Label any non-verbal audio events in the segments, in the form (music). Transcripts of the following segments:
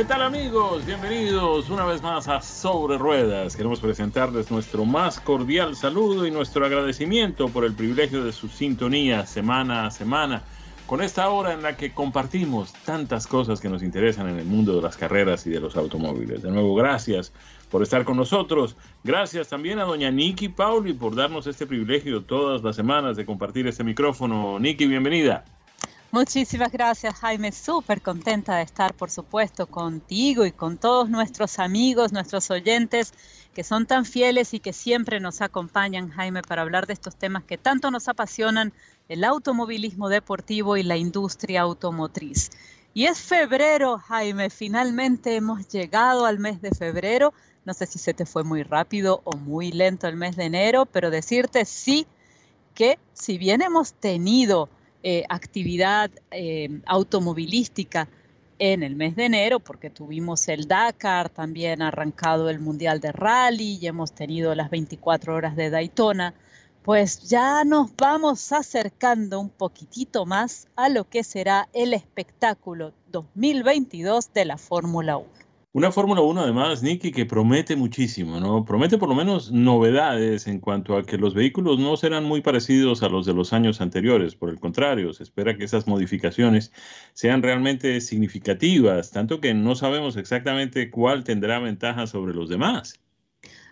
¿Qué tal amigos? Bienvenidos una vez más a Sobre Ruedas. Queremos presentarles nuestro más cordial saludo y nuestro agradecimiento por el privilegio de su sintonía semana a semana con esta hora en la que compartimos tantas cosas que nos interesan en el mundo de las carreras y de los automóviles. De nuevo, gracias por estar con nosotros. Gracias también a doña Nikki Pauli por darnos este privilegio todas las semanas de compartir este micrófono. Nikki, bienvenida. Muchísimas gracias Jaime, súper contenta de estar por supuesto contigo y con todos nuestros amigos, nuestros oyentes que son tan fieles y que siempre nos acompañan Jaime para hablar de estos temas que tanto nos apasionan, el automovilismo deportivo y la industria automotriz. Y es febrero Jaime, finalmente hemos llegado al mes de febrero, no sé si se te fue muy rápido o muy lento el mes de enero, pero decirte sí que si bien hemos tenido eh, actividad eh, automovilística en el mes de enero, porque tuvimos el Dakar, también arrancado el Mundial de Rally y hemos tenido las 24 horas de Daytona, pues ya nos vamos acercando un poquitito más a lo que será el espectáculo 2022 de la Fórmula 1. Una Fórmula 1 además, Nicky, que promete muchísimo, ¿no? Promete por lo menos novedades en cuanto a que los vehículos no serán muy parecidos a los de los años anteriores. Por el contrario, se espera que esas modificaciones sean realmente significativas, tanto que no sabemos exactamente cuál tendrá ventaja sobre los demás.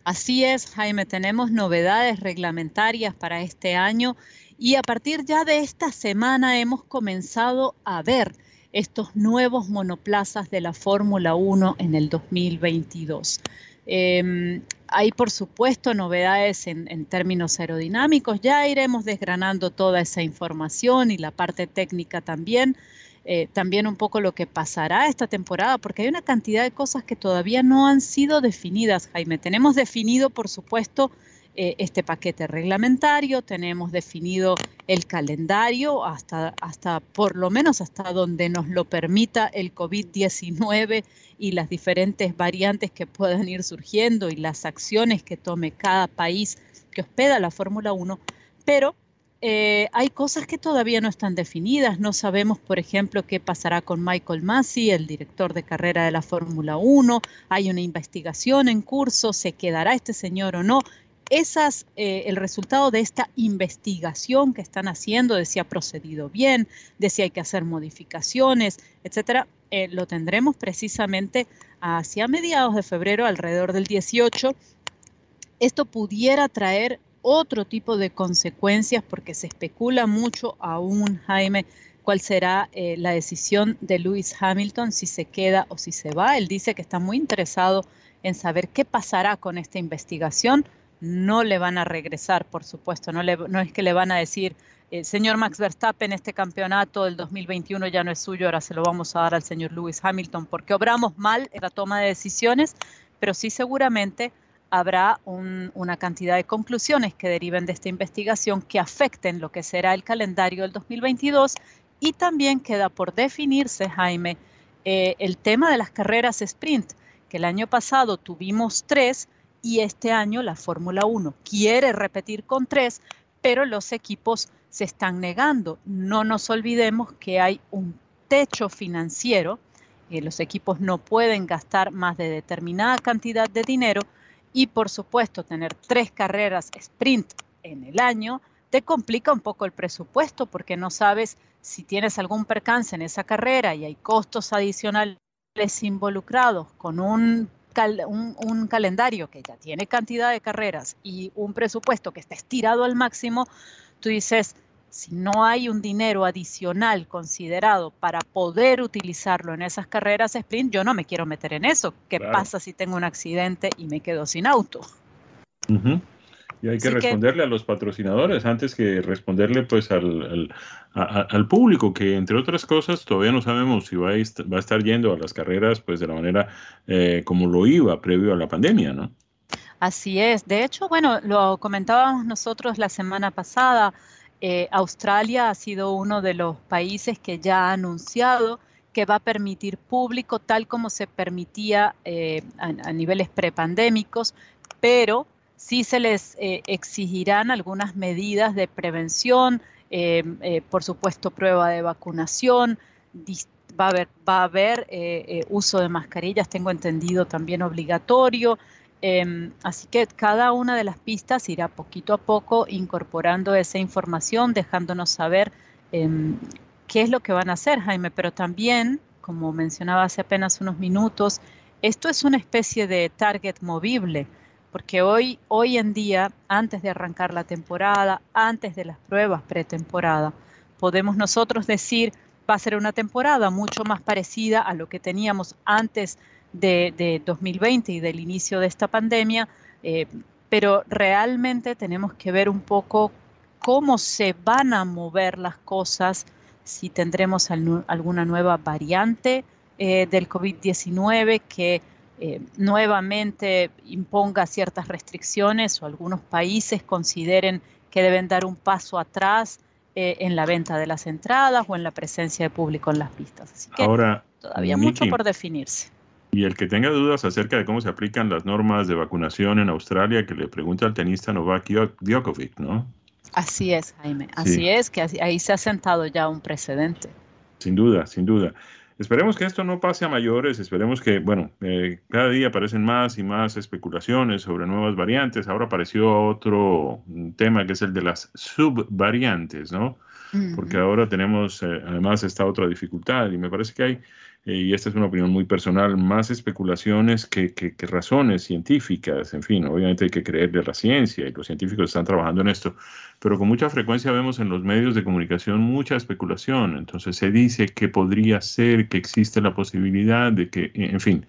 Así es, Jaime, tenemos novedades reglamentarias para este año y a partir ya de esta semana hemos comenzado a ver estos nuevos monoplazas de la Fórmula 1 en el 2022. Em, hay, por supuesto, novedades en, términos aerodinámicos. Ya iremos desgranando toda esa información y la parte técnica también. Eh, también un poco lo que pasará esta temporada, porque hay una cantidad de cosas que todavía no han sido definidas, Jaime. Tenemos definido, por supuesto, eh, este paquete reglamentario, tenemos definido el calendario hasta, hasta por lo menos hasta donde nos lo permita el COVID-19 y las diferentes variantes que puedan ir surgiendo y las acciones que tome cada país que hospeda la Fórmula 1, pero eh, hay cosas que todavía no están definidas. No sabemos, por ejemplo, qué pasará con Michael Massey, el director de carrera de la Fórmula 1. Hay una investigación en curso, se quedará este señor o no esas, eh, el resultado de esta investigación que están haciendo, de si ha procedido bien, de si hay que hacer modificaciones, etcétera, eh, lo tendremos precisamente hacia mediados de febrero, alrededor del 18. Esto pudiera traer otro tipo de consecuencias porque se especula mucho aún, Jaime, cuál será eh, la decisión de Lewis Hamilton, si se queda o si se va. Él dice que está muy interesado en saber qué pasará con esta investigación no le van a regresar, por supuesto, no, no es que le van a decir, eh, señor Max Verstappen, este campeonato del 2021 ya no es suyo, ahora se lo vamos a dar al señor Lewis Hamilton, porque obramos mal en la toma de decisiones, pero sí seguramente habrá una cantidad de conclusiones que deriven de esta investigación que afecten lo que será el calendario del 2022 y también queda por definirse, Jaime, eh, el tema de las carreras sprint, que el año pasado tuvimos tres, y este año la Fórmula 1 quiere repetir con tres, pero los equipos se están negando. No nos olvidemos que hay un techo financiero, y los equipos no pueden gastar más de determinada cantidad de dinero y por supuesto tener tres carreras sprint en el año te complica un poco el presupuesto porque no sabes si tienes algún percance en esa carrera y hay costos adicionales involucrados con un, un, calendario que ya tiene cantidad de carreras y un presupuesto que está estirado al máximo, tú dices, si no hay un dinero adicional considerado para poder utilizarlo en esas carreras sprint, yo no me quiero meter en eso. ¿Qué pasa si tengo un accidente y me quedo sin auto? Y hay que responderle a los patrocinadores antes que responderle pues al, al, público, que entre otras cosas todavía no sabemos si va a, va a estar yendo a las carreras pues de la manera eh, como lo iba previo a la pandemia, ¿no? Así es. De hecho, bueno, lo comentábamos nosotros la semana pasada. Eh, Australia ha sido uno de los países que ya ha anunciado que va a permitir público tal como se permitía eh, a, a, niveles prepandémicos, pero sí se les eh, exigirán algunas medidas de prevención, eh, eh, por supuesto prueba de vacunación, va a haber, va a haber uso de mascarillas, tengo entendido también obligatorio. Em, así que cada una de las pistas irá poquito a poco incorporando esa información, dejándonos saber em, qué es lo que van a hacer, Jaime, pero también, como mencionaba hace apenas unos minutos, esto es una especie de target movible porque hoy, hoy en día, antes de arrancar la temporada, antes de las pruebas pretemporada, podemos nosotros decir, va a ser una temporada mucho más parecida a lo que teníamos antes de, 2020 y del inicio de esta pandemia, eh, pero realmente tenemos que ver un poco cómo se van a mover las cosas, si tendremos alguna nueva variante eh, del COVID-19 que eh, nuevamente imponga ciertas restricciones o algunos países consideren que deben dar un paso atrás eh, en la venta de las entradas o en la presencia de público en las pistas. Así que Ahora, todavía mucho por definirse. Y el que tenga dudas acerca de cómo se aplican las normas de vacunación en Australia, que le pregunte al tenista Novak Djokovic, ¿no? Así es, Jaime. Así es, que ahí se ha sentado ya un precedente. Sin duda, sin duda. Esperemos que esto no pase a mayores, esperemos que, bueno, eh, cada día aparecen más y más especulaciones sobre nuevas variantes. Ahora apareció otro tema que es el de las subvariantes, ¿no? Porque ahora tenemos eh, además esta otra dificultad y me parece que hay eh, y esta es una opinión muy personal, más especulaciones que, razones científicas. En fin, obviamente hay que creer de la ciencia y los científicos están trabajando en esto, pero con mucha frecuencia vemos en los medios de comunicación mucha especulación. Entonces se dice que podría ser, que existe la posibilidad de que, en fin.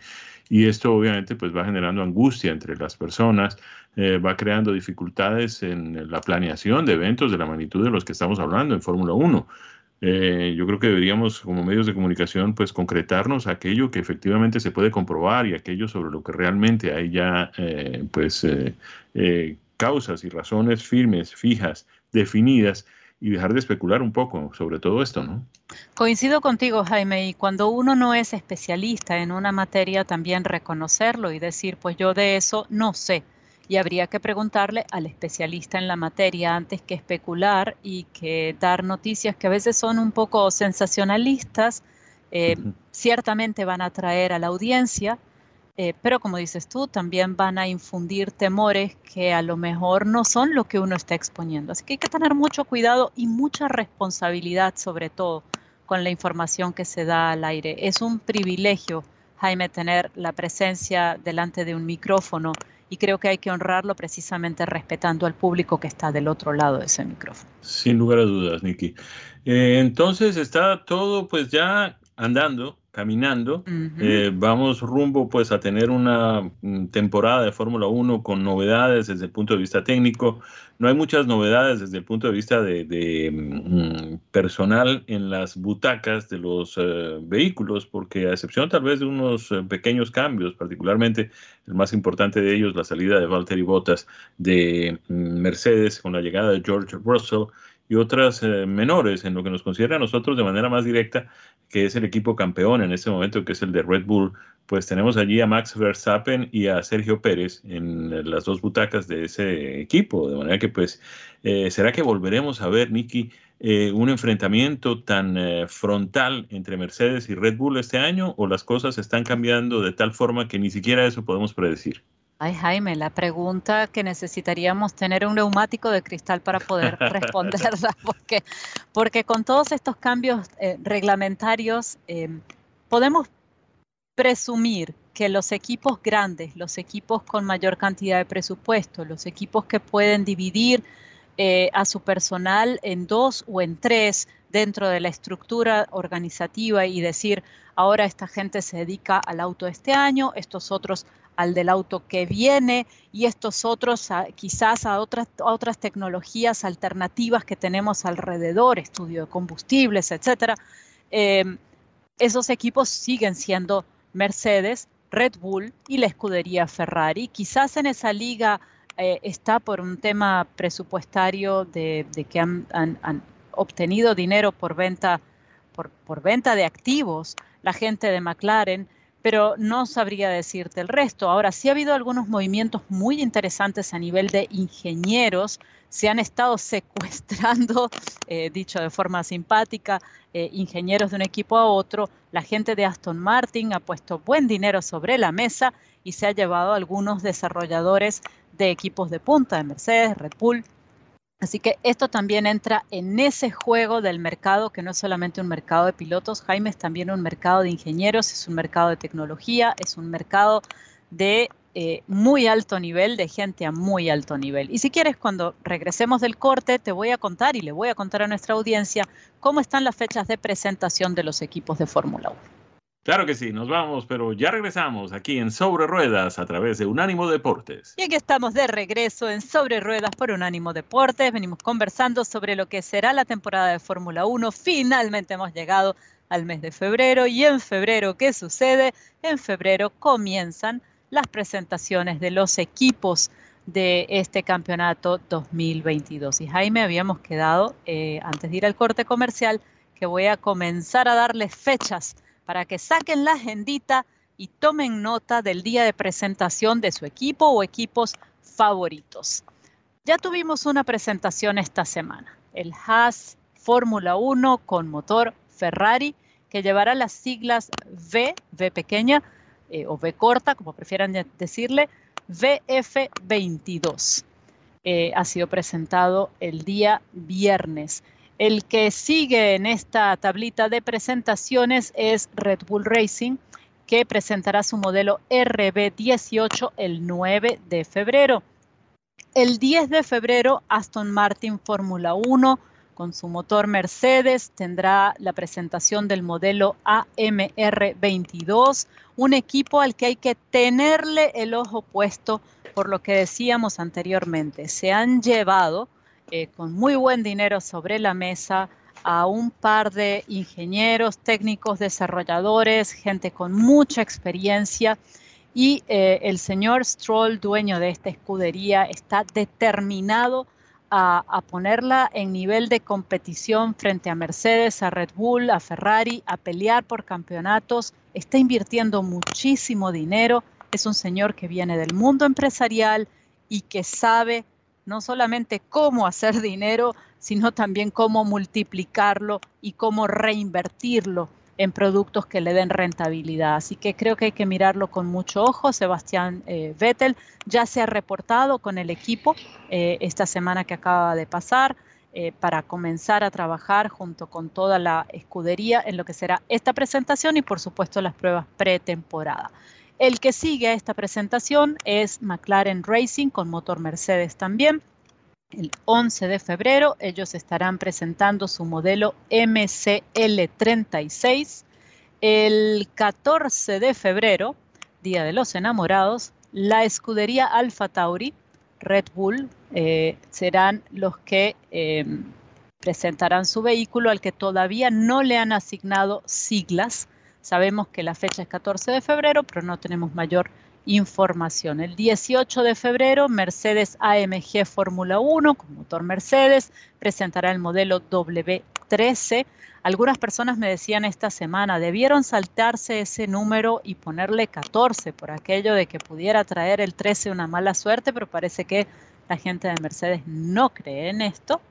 Y esto obviamente pues va generando angustia entre las personas, eh, va creando dificultades en la planeación de eventos de la magnitud de los que estamos hablando en Fórmula 1. Eh, yo creo que deberíamos, como medios de comunicación, pues concretarnos aquello que efectivamente se puede comprobar y aquello sobre lo que realmente hay ya, eh, pues, eh, causas y razones firmes, fijas, definidas y dejar de especular un poco sobre todo esto, ¿no? Coincido contigo, Jaime, y cuando uno no es especialista en una materia, también reconocerlo y decir, pues yo de eso no sé y habría que preguntarle al especialista en la materia antes que especular y que dar noticias que a veces son un poco sensacionalistas, eh, ciertamente van a atraer a la audiencia, eh, pero como dices tú, también van a infundir temores que a lo mejor no son lo que uno está exponiendo. Así que hay que tener mucho cuidado y mucha responsabilidad sobre todo con la información que se da al aire. Es un privilegio, Jaime, tener la presencia delante de un micrófono y creo que hay que honrarlo precisamente respetando al público que está del otro lado de ese micrófono. Sin lugar a dudas, Nicky. Eh, entonces está todo pues ya andando caminando. Eh, vamos rumbo pues a tener una mm, temporada de Fórmula 1 con novedades desde el punto de vista técnico. No hay muchas novedades desde el punto de vista de, mm, personal en las butacas de los eh, vehículos, porque a excepción tal vez de unos eh, pequeños cambios, particularmente el más importante de ellos, la salida de Valtteri Bottas de mm, Mercedes con la llegada de George Russell y otras menores en lo que nos considera a nosotros de manera más directa que es el equipo campeón en este momento, que es el de Red Bull, pues tenemos allí a Max Verstappen y a Sergio Pérez en las dos butacas de ese equipo. De manera que, pues, eh, ¿será que volveremos a ver, Nicky, eh, un enfrentamiento tan eh, frontal entre Mercedes y Red Bull este año? ¿O las cosas están cambiando de tal forma que ni siquiera eso podemos predecir? Ay, Jaime, la pregunta que necesitaríamos tener un neumático de cristal para poder (laughs) responderla, porque, porque con todos estos cambios eh, reglamentarios em, podemos presumir que los equipos grandes, los equipos con mayor cantidad de presupuesto, los equipos que pueden dividir eh, a su personal en dos o en tres dentro de la estructura organizativa y decir, ahora esta gente se dedica al auto este año, estos otros al del auto que viene y estos otros quizás a otras, otras tecnologías alternativas que tenemos alrededor, estudio de combustibles, etcétera. Eh, esos equipos siguen siendo Mercedes, Red Bull y la escudería Ferrari. Quizás en esa liga eh, está por un tema presupuestario de, que han, obtenido dinero por venta, por venta de activos la gente de McLaren pero no sabría decirte el resto. Ahora, sí ha habido algunos movimientos muy interesantes a nivel de ingenieros. Se han estado (laughs) secuestrando, eh, dicho de forma simpática, eh, ingenieros de un equipo a otro. La gente de Aston Martin ha puesto buen dinero sobre la mesa y se ha llevado a algunos desarrolladores de equipos de punta, de Mercedes, Red Bull, Así que esto también entra en ese juego del mercado, que no es solamente un mercado de pilotos, Jaime, es también un mercado de ingenieros, es un mercado de tecnología, es un mercado de eh, muy alto nivel, de gente a muy alto nivel. Y si quieres, cuando regresemos del corte, te voy a contar y le voy a contar a nuestra audiencia cómo están las fechas de presentación de los equipos de Fórmula 1. Claro que sí, nos vamos, pero ya regresamos aquí en Sobre Ruedas a través de Unánimo Deportes. Y aquí estamos de regreso en Sobre Ruedas por Unánimo Deportes. Venimos conversando sobre lo que será la temporada de Fórmula 1. Finalmente hemos llegado al mes de febrero y en febrero, ¿qué sucede? En febrero comienzan las presentaciones de los equipos de este campeonato 2022. Y Jaime, habíamos quedado, eh, antes de ir al corte comercial, que voy a comenzar a darles fechas para que saquen la agendita y tomen nota del día de presentación de su equipo o equipos favoritos. Ya tuvimos una presentación esta semana, el Haas Fórmula 1 con motor Ferrari, que llevará las siglas V, V pequeña eh, o V corta, como prefieran decirle, VF22. Eh, ha sido presentado el día viernes. El que sigue en esta tablita de presentaciones es Red Bull Racing, que presentará su modelo RB18 el 9 de febrero. El 10 de febrero, Aston Martin Fórmula 1 con su motor Mercedes tendrá la presentación del modelo AMR22, un equipo al que hay que tenerle el ojo puesto por lo que decíamos anteriormente. Se han llevado eh, con muy buen dinero sobre la mesa a un par de ingenieros, técnicos, desarrolladores, gente con mucha experiencia. Y eh, el señor Stroll, dueño de esta escudería, está determinado a, a, ponerla en nivel de competición frente a Mercedes, a Red Bull, a Ferrari, a pelear por campeonatos. Está invirtiendo muchísimo dinero. Es un señor que viene del mundo empresarial y que sabe no solamente cómo hacer dinero, sino también cómo multiplicarlo y cómo reinvertirlo en productos que le den rentabilidad. Así que creo que hay que mirarlo con mucho ojo. Sebastián eh, Vettel ya se ha reportado con el equipo eh, esta semana que acaba de pasar eh, para comenzar a trabajar junto con toda la escudería en lo que será esta presentación y por supuesto las pruebas pretemporada. El que sigue a esta presentación es McLaren Racing con motor Mercedes también. El 11 de febrero ellos estarán presentando su modelo MCL36. El 14 de febrero, Día de los Enamorados, la escudería Alfa Tauri, Red Bull, eh, serán los que eh, presentarán su vehículo al que todavía no le han asignado siglas Sabemos que la fecha es 14 de febrero, pero no tenemos mayor información. El 18 de febrero, Mercedes AMG Fórmula 1 con motor Mercedes presentará el modelo W13. Algunas personas me decían esta semana, debieron saltarse ese número y ponerle 14 por aquello de que pudiera traer el 13 una mala suerte, pero parece que la gente de Mercedes no cree en esto.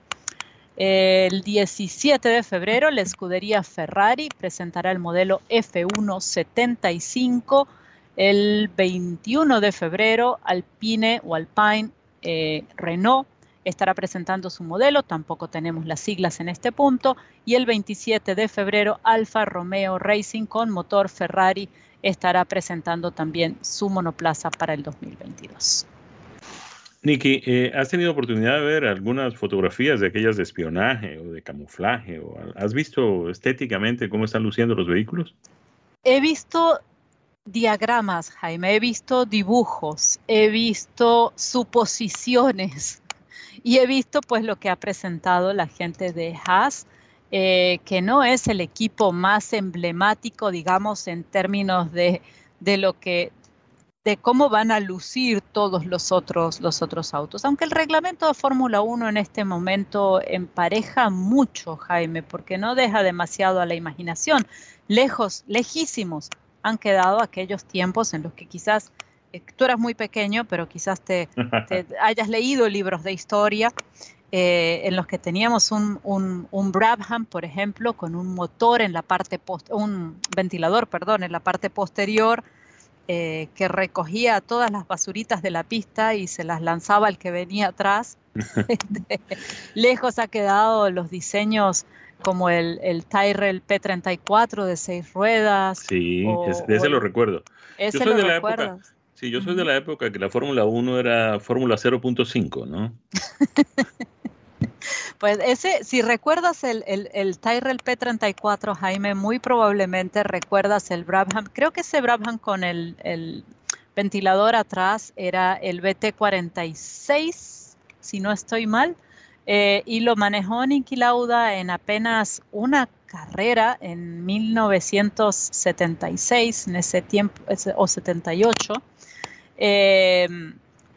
El 17 de febrero, la escudería Ferrari presentará el modelo F175. El 21 de febrero, Alpine o Alpine eh, Renault estará presentando su modelo, tampoco tenemos las siglas en este punto. Y el 27 de febrero, Alfa Romeo Racing con motor Ferrari estará presentando también su monoplaza para el 2022. Nicky, eh, ¿has tenido oportunidad de ver algunas fotografías de aquellas de espionaje o de camuflaje? ¿Has visto estéticamente cómo están luciendo los vehículos? He visto diagramas, Jaime, he visto dibujos, he visto suposiciones (laughs) y he visto pues lo que ha presentado la gente de Haas, eh, que no es el equipo más emblemático, digamos, en términos de, de lo que de cómo van a lucir todos los otros, los otros autos. Aunque el reglamento de Fórmula 1 en este momento empareja mucho, Jaime, porque no deja demasiado a la imaginación. Lejos, lejísimos han quedado aquellos tiempos en los que quizás eh, tú eras muy pequeño, pero quizás te, (laughs) hayas leído libros de historia eh, en los que teníamos un, un, Brabham, por ejemplo, con un motor en la parte post, un ventilador, perdón, en la parte posterior eh, que recogía todas las basuritas de la pista y se las lanzaba al que venía atrás. Este, (laughs) (laughs) lejos ha quedado los diseños como el, el Tyrrell P34 de seis ruedas. Sí, ese lo recuerdo. Ese yo soy de la época. Sí, yo soy de la época que la Fórmula 1 era Fórmula 0.5, ¿no? (laughs) Pues ese, si recuerdas el, el, Tyrrell P34, Jaime, muy probablemente recuerdas el Brabham. Creo que ese Brabham con el, ventilador atrás era el BT46, si no estoy mal, eh, y lo manejó Niki Lauda en apenas una carrera en 1976, en ese tiempo, o 78. Eh,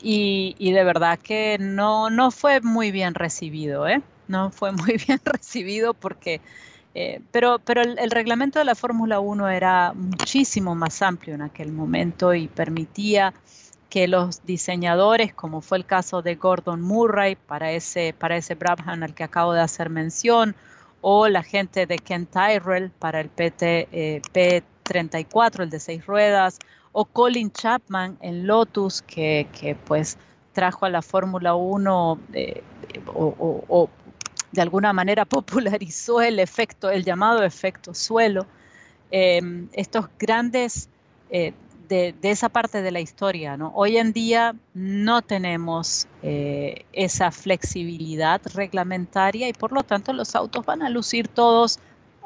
y, de verdad que no, no fue muy bien recibido, ¿eh? No fue muy (laughs) bien recibido porque, eh, pero, pero el, reglamento de la Fórmula 1 era muchísimo más amplio en aquel momento y permitía que los diseñadores, como fue el caso de Gordon Murray para ese, para ese Brabham al que acabo de hacer mención, o la gente de Ken Tyrrell para el PT, eh, P34, el de seis ruedas, o Colin Chapman en Lotus, que, pues trajo a la Fórmula 1 eh, o, de alguna manera (laughs) popularizó el efecto, el llamado efecto suelo. Em, estos grandes eh, de, esa parte de la historia, ¿no? Hoy en día no tenemos eh, esa flexibilidad reglamentaria y por lo tanto los autos van a lucir todos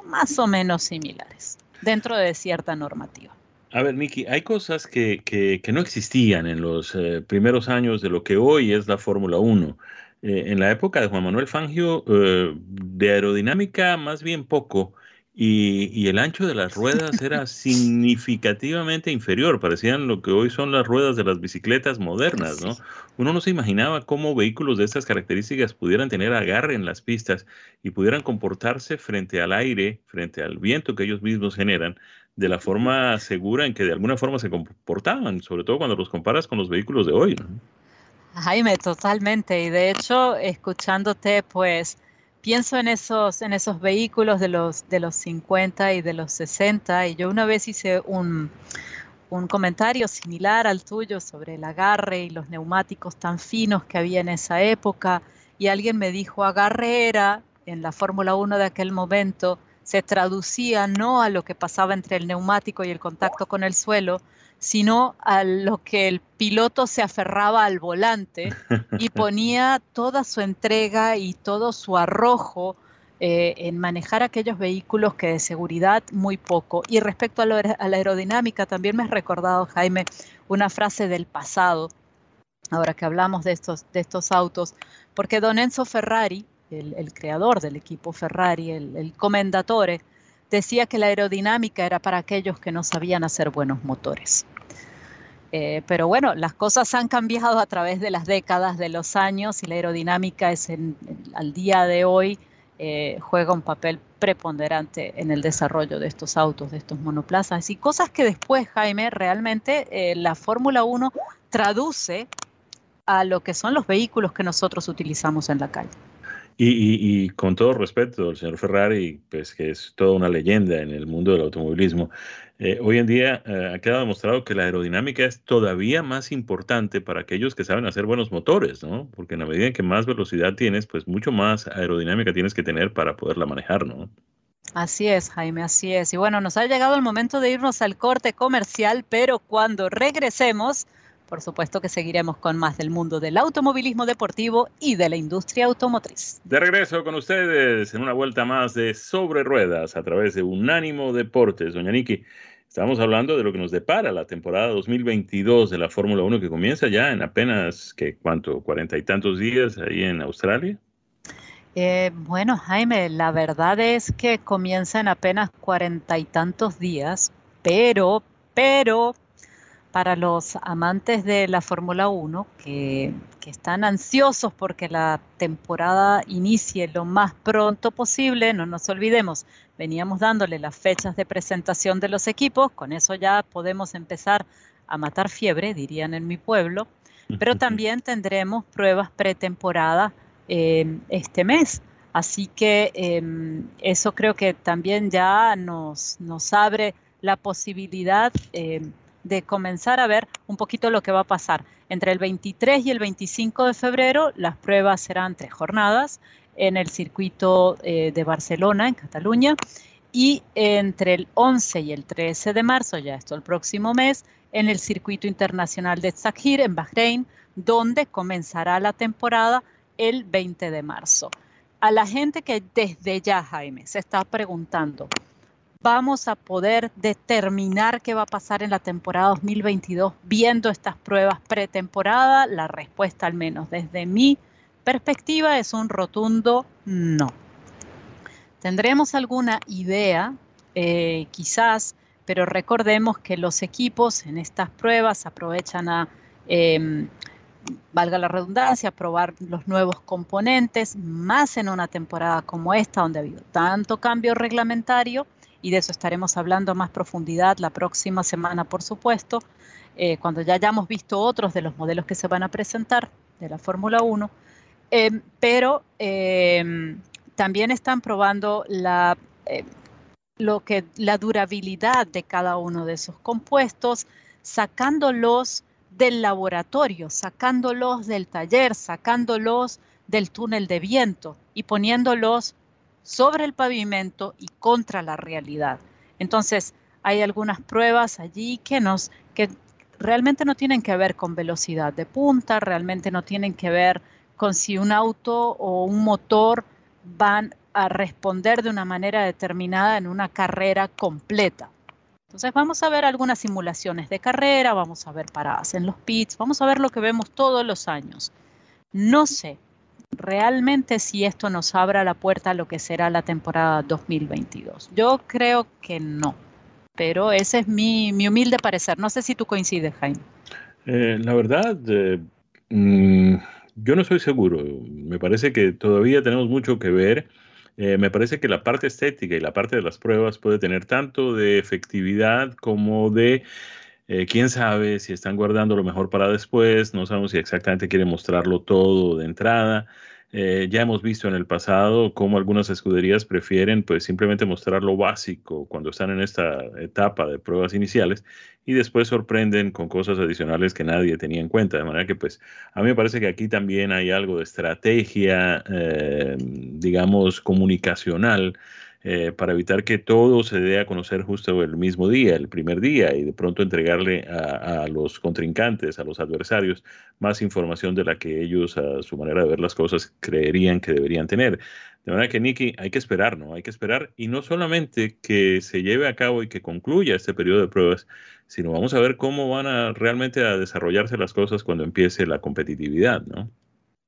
más o menos similares dentro de cierta normativa. A ver, Miki, hay cosas que, que, no existían en los eh, primeros años de lo que hoy es la Fórmula 1. Eh, en la época de Juan Manuel Fangio, eh, de aerodinámica más bien poco, y, y, el ancho de las ruedas era (laughs) significativamente inferior, parecían lo que hoy son las ruedas de las bicicletas modernas, ¿no? Uno no se imaginaba cómo vehículos de estas características pudieran tener agarre en las pistas y pudieran comportarse frente al aire, frente al viento que ellos mismos generan, de la forma segura en que de alguna forma se comportaban, sobre todo cuando los comparas con los vehículos de hoy. Jaime, totalmente. Y de hecho, escuchándote, pues pienso en esos, en esos vehículos de los, de los 50 y de los 60. Y yo una vez hice un, un comentario similar al tuyo sobre el agarre y los neumáticos tan finos que había en esa época. Y alguien me dijo, agarre era en la Fórmula 1 de aquel momento se traducía no a lo que pasaba entre el neumático y el contacto con el suelo, sino a lo que el piloto se aferraba al volante (laughs) y ponía toda su entrega y todo su arrojo eh, en manejar aquellos vehículos que de seguridad muy poco. Y respecto a, la aerodinámica, también me has recordado, Jaime, una frase del pasado, ahora que hablamos de estos, de estos autos, porque don Enzo Ferrari, el, creador del equipo Ferrari, el, comendatore, decía que la aerodinámica era para aquellos que no sabían hacer buenos motores. Eh, pero bueno, las cosas han cambiado a través de las décadas, de los años, y la aerodinámica es al día de hoy eh, juega un papel preponderante en el desarrollo de estos autos, de estos monoplazas, y cosas que después, Jaime, realmente eh, la Fórmula 1 traduce a lo que son los vehículos que nosotros utilizamos en la calle. Y, con todo respeto, el señor Ferrari, pues que es toda una leyenda en el mundo del automovilismo, eh, hoy en día eh, ha quedado demostrado que la aerodinámica es todavía más importante para aquellos que saben hacer buenos motores, ¿no? Porque en la medida en que más velocidad tienes, pues mucho más aerodinámica tienes que tener para poderla manejar, ¿no? Así es, Jaime, así es. Y bueno, nos ha llegado el momento de irnos al corte comercial, pero cuando regresemos, por supuesto que seguiremos con más del mundo del automovilismo deportivo y de la industria automotriz. De regreso con ustedes en una vuelta más de Sobre Ruedas a través de Unánimo Deportes. Doña Niki, estamos hablando de lo que nos depara la temporada 2022 de la Fórmula 1 que comienza ya en apenas, ¿qué, ¿cuánto? ¿Cuarenta y tantos días ahí en Australia? Eh, bueno, Jaime, la verdad es que comienza en apenas cuarenta y tantos días, pero, pero para los amantes de la Fórmula 1 que, que, están ansiosos porque la temporada inicie lo más pronto posible, no nos olvidemos, veníamos dándole las fechas de presentación de los equipos, con eso ya podemos empezar a matar fiebre, dirían en mi pueblo, pero (laughs) también tendremos pruebas pretemporada Em, este mes. Así que em, eso creo que también ya nos, nos abre la posibilidad em, de comenzar a ver un poquito lo que va a pasar. Entre el 23 y el 25 de febrero las pruebas serán tres jornadas en el circuito eh, de Barcelona, en Cataluña, y entre el 11 y el 13 de marzo, ya esto el próximo mes, en el circuito internacional de Zakhir, en Bahrein, donde comenzará la temporada el 20 de marzo. A la gente que desde ya, Jaime, se está preguntando, ¿vamos a poder determinar qué va a pasar en la temporada 2022 viendo estas pruebas pretemporada? La respuesta, al menos desde mi perspectiva, es un rotundo no. Tendremos alguna idea, eh, quizás, pero recordemos que los equipos en estas pruebas aprovechan a em, valga la redundancia, probar los nuevos componentes, más en una temporada como esta, donde ha habido tanto cambio reglamentario, y de eso estaremos hablando más profundidad la próxima semana, por supuesto, eh, cuando ya hayamos visto otros de los modelos que se van a presentar de la Fórmula 1, eh, pero eh, también están probando lo que, la durabilidad de cada uno de esos compuestos, sacándolos del laboratorio, sacándolos del taller, sacándolos del túnel de viento y poniéndolos sobre el pavimento y contra la realidad. Entonces, hay algunas pruebas allí que nos que realmente no tienen que ver con velocidad de punta, realmente no tienen que ver con si un auto o un motor van a responder de una manera determinada en una carrera completa. Entonces vamos a ver algunas simulaciones de carrera, vamos a ver paradas en los pits, vamos a ver lo que vemos todos los años. No sé realmente si esto nos abra la puerta a lo que será la temporada 2022. Yo creo que no, pero ese es mi, humilde parecer. No sé si tú coincides, Jaime. Eh, la verdad, eh, mm, yo no estoy seguro. Me parece que todavía tenemos mucho que ver eh, me parece que la parte estética y la parte de las pruebas puede tener tanto de efectividad como de eh, quién sabe si están guardando lo mejor para después, no sabemos si exactamente quieren mostrarlo todo de entrada. Eh, ya hemos visto en el pasado cómo algunas escuderías prefieren pues simplemente mostrar lo básico cuando están en esta etapa de pruebas iniciales y después sorprenden con cosas adicionales que nadie tenía en cuenta. De manera que pues a mí me parece que aquí también hay algo de estrategia, eh, digamos, comunicacional eh, para evitar que todo se dé a conocer justo el mismo día, el primer día, y de pronto entregarle a, los contrincantes, a los adversarios, más información de la que ellos, a su manera de ver las cosas, creerían que deberían tener. De manera que, Nicky, hay que esperar, ¿no? Hay que esperar, y no solamente que se lleve a cabo y que concluya este periodo de pruebas, sino vamos a ver cómo van a realmente a desarrollarse las cosas cuando empiece la competitividad, ¿no?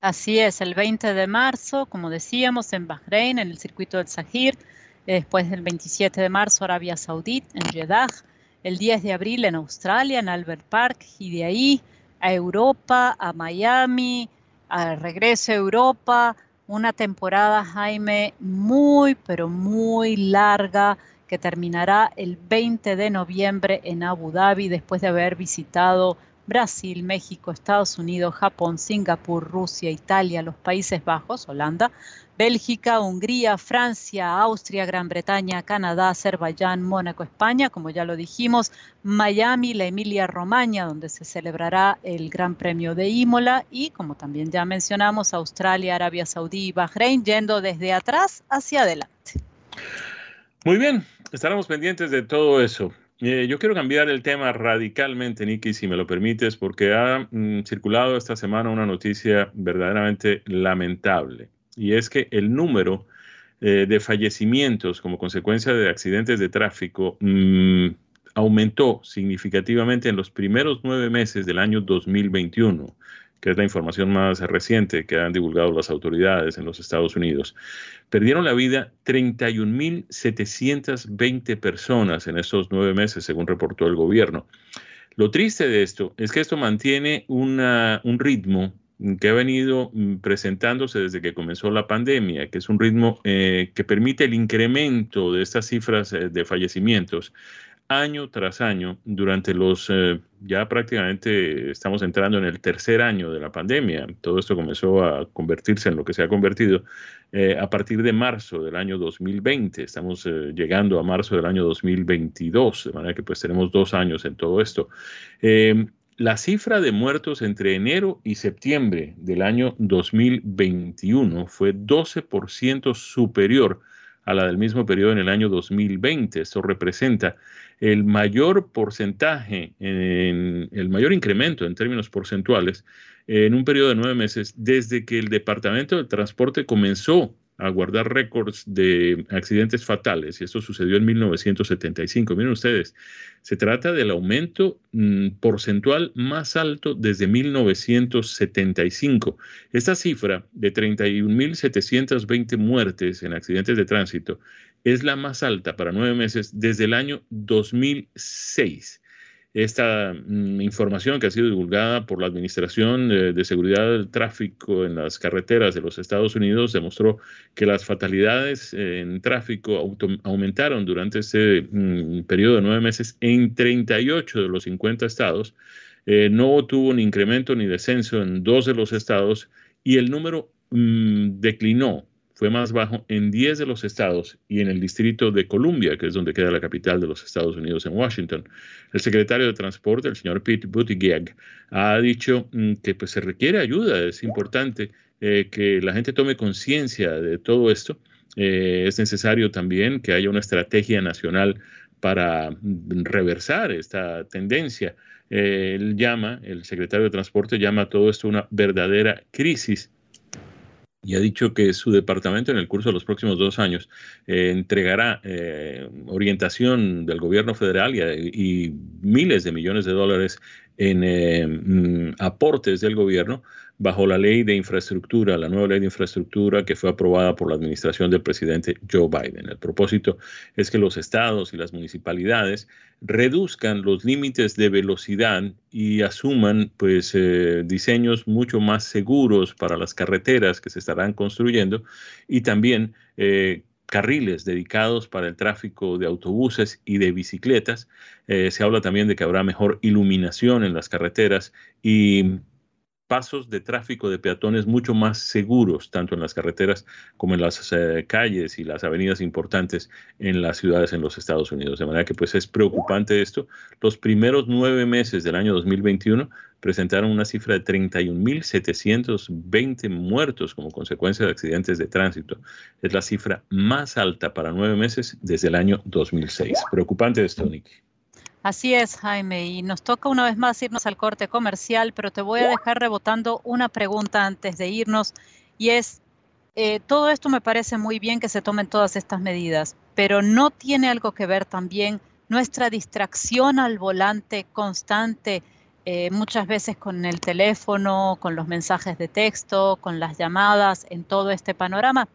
Así es, el 20 de marzo, como decíamos, en Bahrein, en el circuito del Sahir, después del 27 de marzo Arabia Saudita, en Jeddah, el 10 de abril en Australia, en Albert Park, y de ahí a Europa, a Miami, al regreso a Europa, una temporada, Jaime, muy, pero muy larga, que terminará el 20 de noviembre en Abu Dhabi, después de haber visitado Brasil, México, Estados Unidos, Japón, Singapur, Rusia, Italia, los Países Bajos, Holanda, Bélgica, Hungría, Francia, Austria, Gran Bretaña, Canadá, Azerbaiyán, Mónaco, España, como ya lo dijimos, Miami, la Emilia Romagna, donde se celebrará el Gran Premio de Imola y, como también ya mencionamos, Australia, Arabia Saudí y Bahrein, yendo desde atrás hacia adelante. Muy bien, estaremos pendientes de todo eso. Eh, yo quiero cambiar el tema radicalmente, Nicky, si me lo permites, porque ha mm, circulado esta semana una noticia verdaderamente lamentable, y es que el número eh, de fallecimientos como consecuencia de accidentes de tráfico mm, aumentó significativamente en los primeros nueve meses del año 2021 que es la información más reciente que han divulgado las autoridades en los Estados Unidos, perdieron la vida 31.720 personas en estos nueve meses, según reportó el gobierno. Lo triste de esto es que esto mantiene un ritmo que ha venido mm, presentándose desde que comenzó la pandemia, que es un ritmo eh, que permite el incremento de estas cifras eh, de fallecimientos año tras año durante los, eh, ya prácticamente estamos entrando en el tercer año de la pandemia. Todo esto comenzó a convertirse en lo que se ha convertido eh, a partir de marzo del año 2020. Estamos eh, llegando a marzo del año 2022, de manera que pues tenemos dos años en todo esto. la cifra de muertos entre enero y septiembre del año 2021 fue 12% superior a la del mismo periodo en el año 2020. Esto representa el mayor porcentaje, en, el mayor incremento en términos porcentuales en un periodo de nueve meses desde que el Departamento de Transporte comenzó a guardar récords de accidentes fatales, y esto sucedió en 1975. Miren ustedes, se trata del aumento mm, porcentual más alto desde 1975. Esta cifra de 31.720 muertes en accidentes de tránsito es la más alta para nueve meses desde el año 2006 esta mm, información que ha sido divulgada por la Administración de, Seguridad del Tráfico en las carreteras de los Estados Unidos demostró que las fatalidades en tráfico aumentaron durante este mm, periodo de nueve meses en 38 de los 50 estados. Eh, no tuvo ni incremento ni descenso en dos de los estados y el número mm, declinó fue más bajo en 10 de los estados y en el distrito de Columbia, que es donde queda la capital de los Estados Unidos, en Washington. El secretario de Transporte, el señor Pete Buttigieg, ha dicho mm, que pues, se requiere ayuda, es importante eh, que la gente tome conciencia de todo esto. Eh, es necesario también que haya una estrategia nacional para mm, reversar esta tendencia. Eh, él llama, el secretario de Transporte llama a todo esto una verdadera crisis y ha dicho que su departamento en el curso de los próximos dos años eh, entregará eh, orientación del gobierno federal y, miles de millones de dólares en eh, mm, aportes del gobierno bajo la ley de infraestructura, la nueva ley de infraestructura que fue aprobada por la administración del presidente Joe Biden. El propósito es que los estados y las municipalidades reduzcan los límites de velocidad y asuman pues eh, diseños mucho más seguros para las carreteras que se estarán construyendo y también eh, carriles dedicados para el tráfico de autobuses y de bicicletas. Eh, se habla también de que habrá mejor iluminación en las carreteras y pasos de tráfico de peatones mucho más seguros, tanto en las carreteras como en las eh, calles y las avenidas importantes en las ciudades en los Estados Unidos. De manera que pues es preocupante esto. Los primeros nueve meses del año 2021 presentaron una cifra de 31.720 muertos como consecuencia de accidentes de tránsito. Es la cifra más alta para nueve meses desde el año 2006. Preocupante esto, Nicky. Así es, Jaime, y nos toca una vez más irnos al corte comercial, pero te voy a dejar rebotando una pregunta antes de irnos, y es, eh, todo esto me parece muy bien que se tomen todas estas medidas, pero no tiene algo que ver también nuestra distracción al volante constante, eh, muchas veces con el teléfono, con los mensajes de texto, con las llamadas, en todo este panorama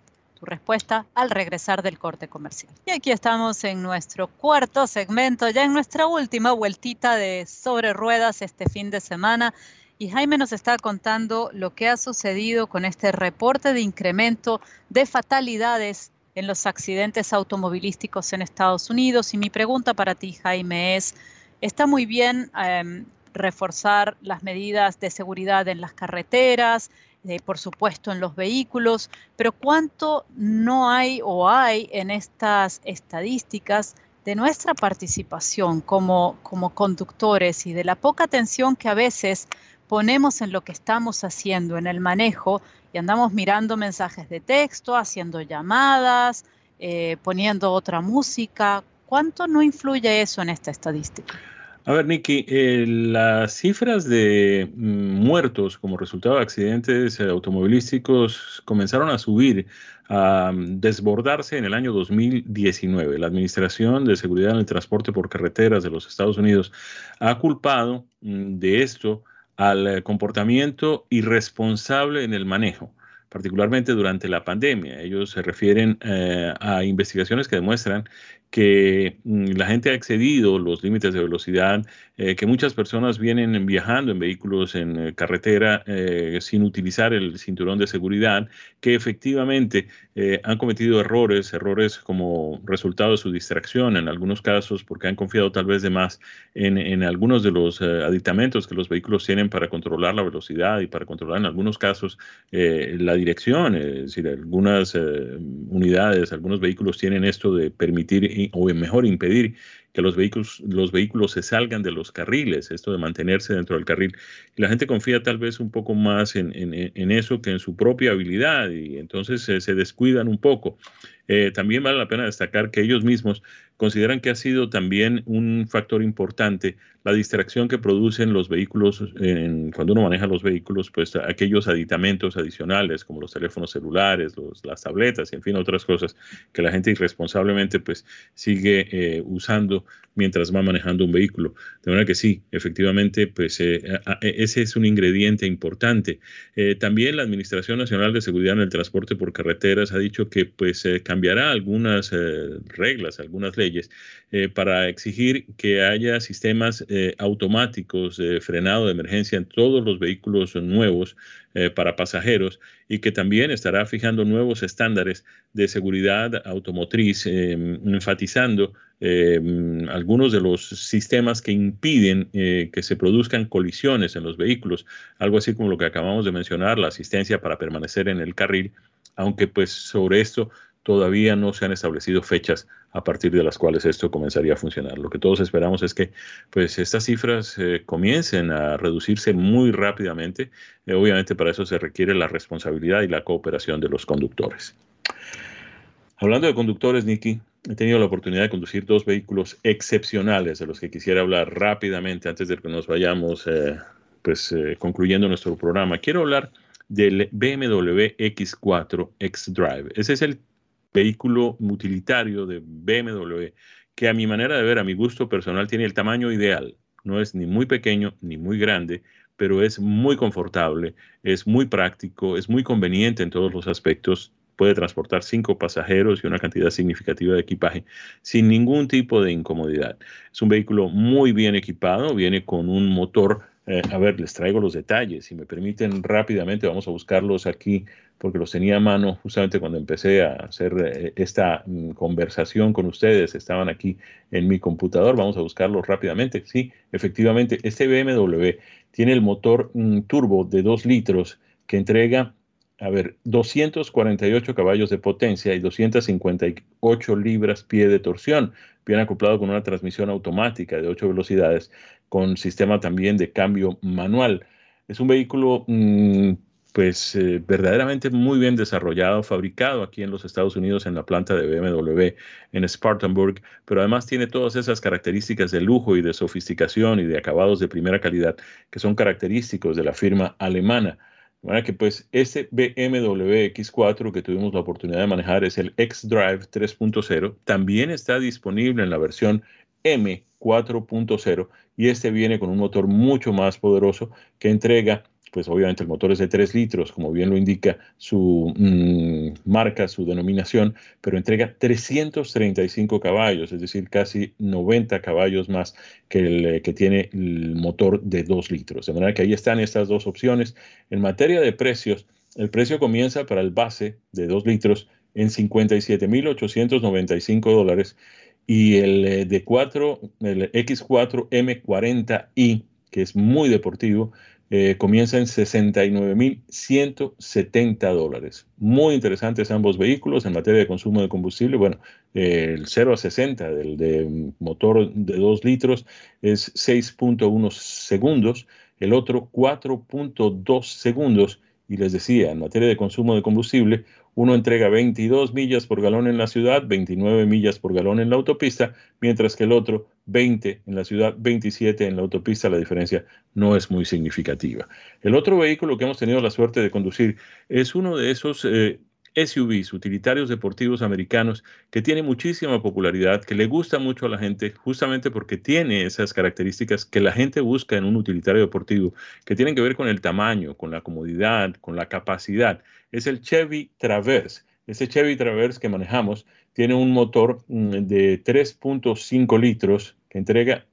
respuesta al regresar del corte comercial. Y aquí estamos en nuestro cuarto segmento, ya en nuestra última vueltita de sobre ruedas este fin de semana. Y Jaime nos está contando lo que ha sucedido con este reporte de incremento de fatalidades en los accidentes automovilísticos en Estados Unidos. Y mi pregunta para ti, Jaime, es, ¿está muy bien em, reforzar las medidas de seguridad en las carreteras? Eh, por supuesto, en los vehículos, pero cuánto no hay o hay en estas estadísticas de nuestra participación como, como conductores y de la poca atención que a veces ponemos en lo que estamos haciendo, en el manejo, y andamos mirando mensajes de texto, haciendo llamadas, eh, poniendo otra música. ¿Cuánto no influye eso en esta estadística? A ver, Nicky, eh, las cifras de mm, muertos como resultado de accidentes eh, automovilísticos comenzaron a subir, a mm, desbordarse en el año 2019. La Administración de Seguridad en el Transporte por Carreteras de los Estados Unidos ha culpado mm, de esto al eh, comportamiento irresponsable en el manejo particularmente durante la pandemia. Ellos se refieren a investigaciones que demuestran que mm, la gente ha excedido los límites de velocidad, eh, que muchas personas vienen viajando en vehículos en eh, carretera eh, sin utilizar el cinturón de seguridad, que efectivamente han cometido errores, errores como resultado de su distracción, en algunos casos porque han confiado tal vez de más en, en algunos de los aditamentos que los vehículos tienen para controlar la velocidad y para controlar en algunos casos la dirección. Es decir, algunas unidades, algunos vehículos tienen esto de permitir o mejor impedir que los vehículos, los vehículos se salgan de los carriles, esto de mantenerse dentro del carril. Y la gente confía tal vez un poco más en, eso que en su propia habilidad y entonces se descuidan un poco. Eh, también vale la pena destacar que ellos mismos consideran que ha sido también un factor importante la distracción que producen los vehículos, cuando uno maneja los vehículos, pues aquellos aditamentos adicionales como los teléfonos celulares, las tabletas y en fin otras cosas que la gente irresponsablemente pues sigue eh, usando mientras va manejando un vehículo. De manera que sí, efectivamente, pues eh, ese es un ingrediente importante. también la Administración Nacional de Seguridad en el Transporte por Carreteras ha dicho que pues cambiará algunas eh, reglas, algunas leyes, eh, para exigir que haya sistemas eh, automáticos de frenado de emergencia en todos los vehículos nuevos para pasajeros y que también estará fijando nuevos estándares de seguridad automotriz, enfatizando algunos de los sistemas que impiden que se produzcan colisiones en los vehículos, algo así como lo que acabamos de mencionar, la asistencia para permanecer en el carril, aunque pues sobre esto todavía no se han establecido fechas a partir de las cuales esto comenzaría a funcionar. Lo que todos esperamos es que pues, estas cifras eh, comiencen a reducirse muy rápidamente. Eh, obviamente para eso se requiere la responsabilidad y la cooperación de los conductores. Hablando de conductores, Nicky, he tenido la oportunidad de conducir dos vehículos excepcionales de los que quisiera hablar rápidamente antes de que nos vayamos eh, pues, concluyendo nuestro programa. Quiero hablar del BMW X4 X-Drive. Ese es el vehículo utilitario de BMW que a mi manera de ver, a mi gusto personal, tiene el tamaño ideal. No es ni muy pequeño ni muy grande, pero es muy confortable, es muy práctico, es muy conveniente en todos los aspectos. Puede transportar cinco pasajeros y una cantidad significativa de equipaje sin ningún tipo de incomodidad. Es un vehículo muy bien equipado, viene con un motor eh, a ver, les traigo los detalles. Si me permiten rápidamente, vamos a buscarlos aquí porque los tenía a mano justamente cuando empecé a hacer eh, esta mm, conversación con ustedes. Estaban aquí en mi computador. Vamos a buscarlos rápidamente. Sí, efectivamente, este BMW tiene el motor mm, turbo de 2 litros que entrega a ver, 248 caballos de potencia y 258 libras pie de torsión, bien acoplado con una transmisión automática de 8 velocidades, con sistema también de cambio manual. Es un vehículo mm, pues eh, verdaderamente muy bien desarrollado, fabricado aquí en los Estados Unidos en la planta de BMW en Spartanburg, pero además tiene todas esas características de lujo y de sofisticación y de acabados de primera calidad que son característicos de la firma alemana. De que pues este BMW X4 que tuvimos la oportunidad de manejar es el X-Drive 3.0, también está disponible en la versión M 4.0 y este viene con un motor mucho más poderoso que entrega pues obviamente el motor es de 3 litros, como bien lo indica su mm, marca, su denominación, pero entrega 335 caballos, es decir, casi 90 caballos más que el eh, que tiene el motor de 2 litros. De manera que ahí están estas dos opciones. En materia de precios, el precio comienza para el base de 2 litros en 57.895 dólares y el eh, de 4, el X4 M40i, que es muy deportivo, eh, comienza en 69.170 dólares. Muy interesantes ambos vehículos en materia de consumo de combustible. Bueno, el 0 a 60 del de motor de 2 litros es 6.1 segundos, el otro 4.2 segundos Y les decía, en materia de consumo de combustible, uno entrega 22 millas por galón en la ciudad, 29 millas por galón en la autopista, mientras que el otro 20 en la ciudad, 27 en la autopista. La diferencia no es muy significativa. El otro vehículo que hemos tenido la suerte de conducir es uno de esos eh, SUVs, utilitarios deportivos americanos, que tiene muchísima popularidad, que le gusta mucho a la gente, justamente porque tiene esas características que la gente busca en un utilitario deportivo, que tienen que ver con el tamaño, con la comodidad, con la capacidad. Es el Chevy Traverse. Ese Chevy Traverse que manejamos tiene un motor mm, de 3.5 litros que entrega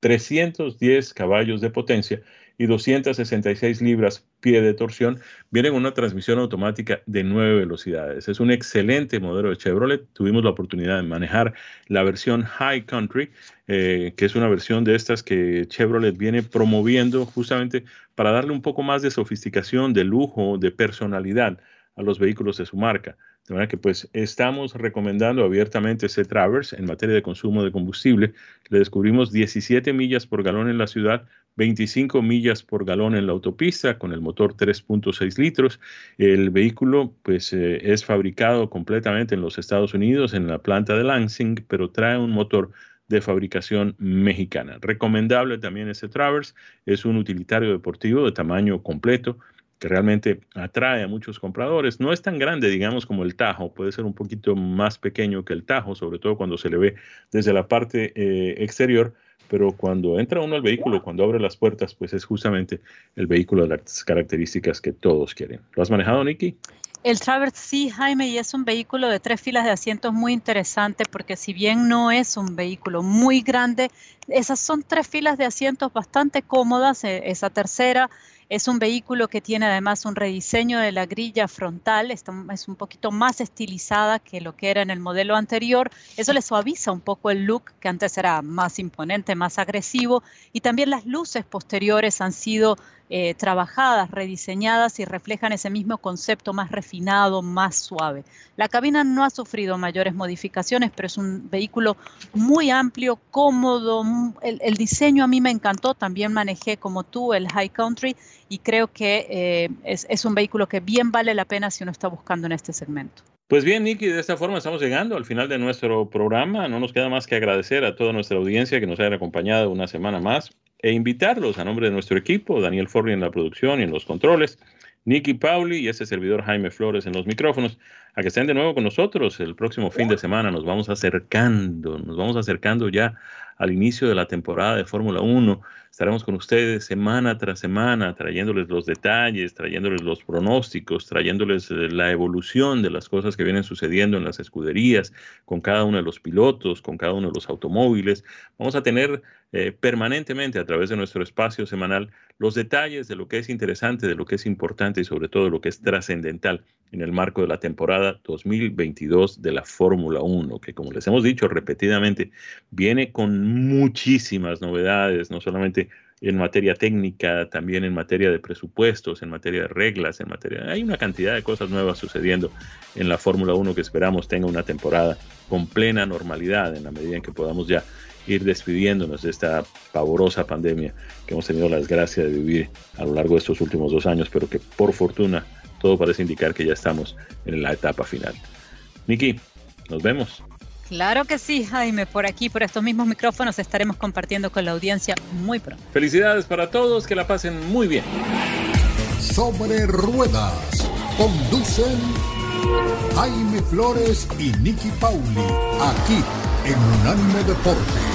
310 caballos de potencia y 266 libras pie de torsión, viene con una transmisión automática de nueve velocidades. Es un excelente modelo de Chevrolet. Tuvimos la oportunidad de manejar la versión High Country, eh, que es una versión de estas que Chevrolet viene promoviendo justamente para darle un poco más de sofisticación, de lujo, de personalidad a los vehículos de su marca. De manera que pues estamos recomendando abiertamente ese Traverse en materia de consumo de combustible. Le descubrimos 17 millas por galón en la ciudad, 25 millas por galón en la autopista con el motor 3.6 litros. El vehículo pues eh, es fabricado completamente en los Estados Unidos en la planta de Lansing, pero trae un motor de fabricación mexicana. Recomendable también ese Traverse, es un utilitario deportivo de tamaño completo, que realmente atrae a muchos compradores. No es tan grande, digamos, como el Tajo, puede ser un poquito más pequeño que el Tajo, sobre todo cuando se le ve desde la parte eh, exterior, pero cuando entra uno al vehículo, cuando abre las puertas, pues es justamente el vehículo de las características que todos quieren. ¿Lo has manejado, Nicky? El Traverse sí, Jaime, y es un vehículo de tres filas de asientos muy interesante porque si bien no es un vehículo muy grande, esas son tres filas de asientos bastante cómodas. E, esa tercera es un vehículo que tiene además un rediseño de la grilla frontal, es un poquito más estilizada que lo que era en el modelo anterior. Eso le suaviza un poco el look, que antes era más imponente, más agresivo. Y también las luces posteriores han sido eh, trabajadas, rediseñadas y reflejan ese mismo concepto más refinado, más suave. La cabina no ha sufrido mayores modificaciones, pero es un vehículo muy amplio, cómodo. El, diseño a mí me encantó. También manejé como tú el High Country y creo que eh, es, es un vehículo que bien vale la pena si uno está buscando en este segmento. Pues bien, Nicky, de esta forma estamos llegando al final de nuestro programa. No nos queda más que agradecer a toda nuestra audiencia que nos haya acompañado una semana más e invitarlos a nombre de nuestro equipo, Daniel Forri en la producción y en los controles, Nicky Pauli y ese servidor Jaime Flores en los micrófonos, a que estén de nuevo con nosotros el próximo fin de semana. Nos vamos acercando, nos vamos acercando ya al inicio de la temporada de Fórmula 1. Estaremos con ustedes semana tras semana trayéndoles los detalles, trayéndoles los pronósticos, trayéndoles eh, la evolución de las cosas que vienen sucediendo en las escuderías, con cada uno de los pilotos, con cada uno de los automóviles. Vamos a tener eh, permanentemente a través de nuestro espacio semanal los detalles de lo que es interesante, de lo que es importante y sobre todo lo que es trascendental en el marco de la temporada 2022 de la Fórmula 1, que como les hemos dicho repetidamente, viene con muchísimas novedades, no solamente en materia técnica, también en materia de presupuestos, en materia de reglas, en materia... Hay una cantidad de cosas nuevas sucediendo en la Fórmula 1 que esperamos tenga una temporada con plena normalidad en la medida en que podamos ya ir despidiéndonos de esta pavorosa pandemia que hemos tenido la desgracia de vivir a lo largo de estos últimos dos años, pero que por fortuna todo parece indicar que ya estamos en la etapa final. Miki, nos vemos. Claro que sí, Jaime. Por aquí, por estos mismos micrófonos, estaremos compartiendo con la audiencia muy pronto. Felicidades para todos, que la pasen muy bien. Sobre ruedas, conducen Jaime Flores y Nicky Pauli, aquí en Unánime Deportes.